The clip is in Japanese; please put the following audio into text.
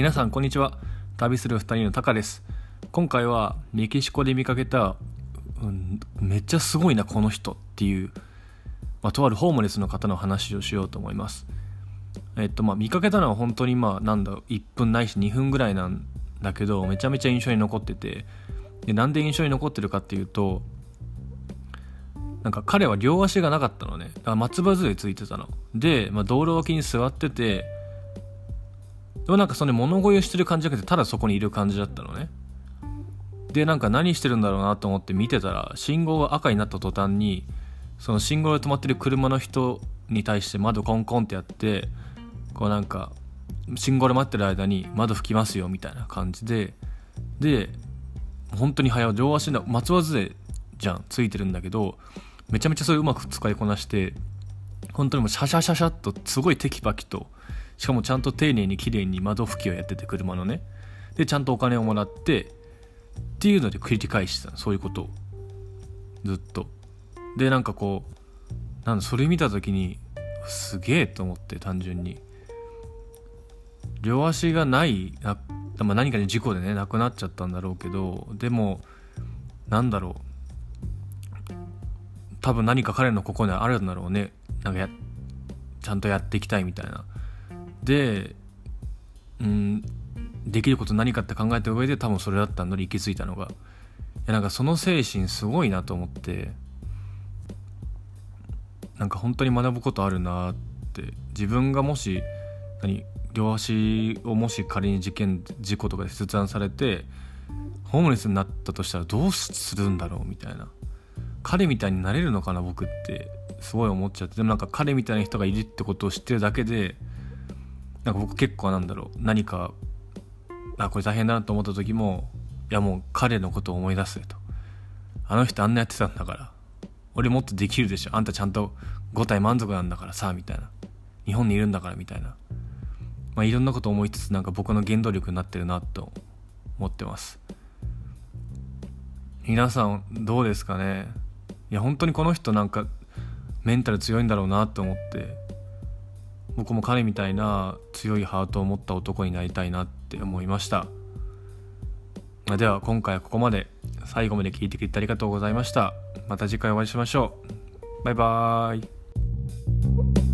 皆さんこんにちは。旅する2人のタカです。今回はメキシコで見かけた、うん、めっちゃすごいなこの人っていう、まあ、とあるホームレスの方の話をしようと思います。えっとまあ見かけたのは本当にまあなんだ1分ないし2分ぐらいなんだけどめちゃめちゃ印象に残っててでなんで印象に残ってるかっていうとなんか彼は両足がなかったのね。だから松葉杖ついてたの。で、まあ、道路脇に座っててでもなんかその物乞いをしてる感じじゃなくてただそこにいる感じだったのね。でなんか何してるんだろうなと思って見てたら信号が赤になった途端にその信号で止まってる車の人に対して窓コンコンってやってこうなんか信号で待ってる間に窓拭きますよみたいな感じでで本当に早い両足の松葉杖じゃんついてるんだけどめちゃめちゃそれうまく使いこなして本当にもうシャシャシャシャっとすごいテキパキとしかもちゃんと丁寧に綺麗に窓拭きをやってて車のね。でちゃんとお金をもらってっていうので繰り返してたそういうことを。ずっと。でなんかこうなんそれ見た時にすげえと思って単純に。両足がないな、まあ、何かに事故でね亡くなっちゃったんだろうけどでもなんだろう。多分何か彼の心にあるんだろうね。なんかやちゃんとやっていきたいみたいな。でうんできること何かって考えた上で多分それだったのに行き着いたのが。いやなんかその精神すごいなと思って。なんか本当に学ぶことあるなって。自分がもし何両足をもし仮に事件事故とかで切断されてホームレスになったとしたらどうするんだろうみたいな。彼みたいになれるのかな僕ってすごい思っちゃって。でもなんか彼みたいな人がいるってことを知ってるだけでなんか僕結構なんだろう何かあこれ大変だなと思った時もいやもう彼のことを思い出せと。あの人あんなやってたんだから俺もっとできるでしょ。あんたちゃんと5体満足なんだからさみたいな。日本にいるんだからみたいな。まあいろんなこと思いつつなんか僕の原動力になってるなと思ってます。皆さんどうですかね。いや本当にこの人なんかメンタル強いんだろうなと思って僕も彼みたいな強いハートを持った男になりたいなって思いました。では今回はここまで。最後まで聞いてくれてありがとうございました。また次回お会いしましょう。バイバーイ。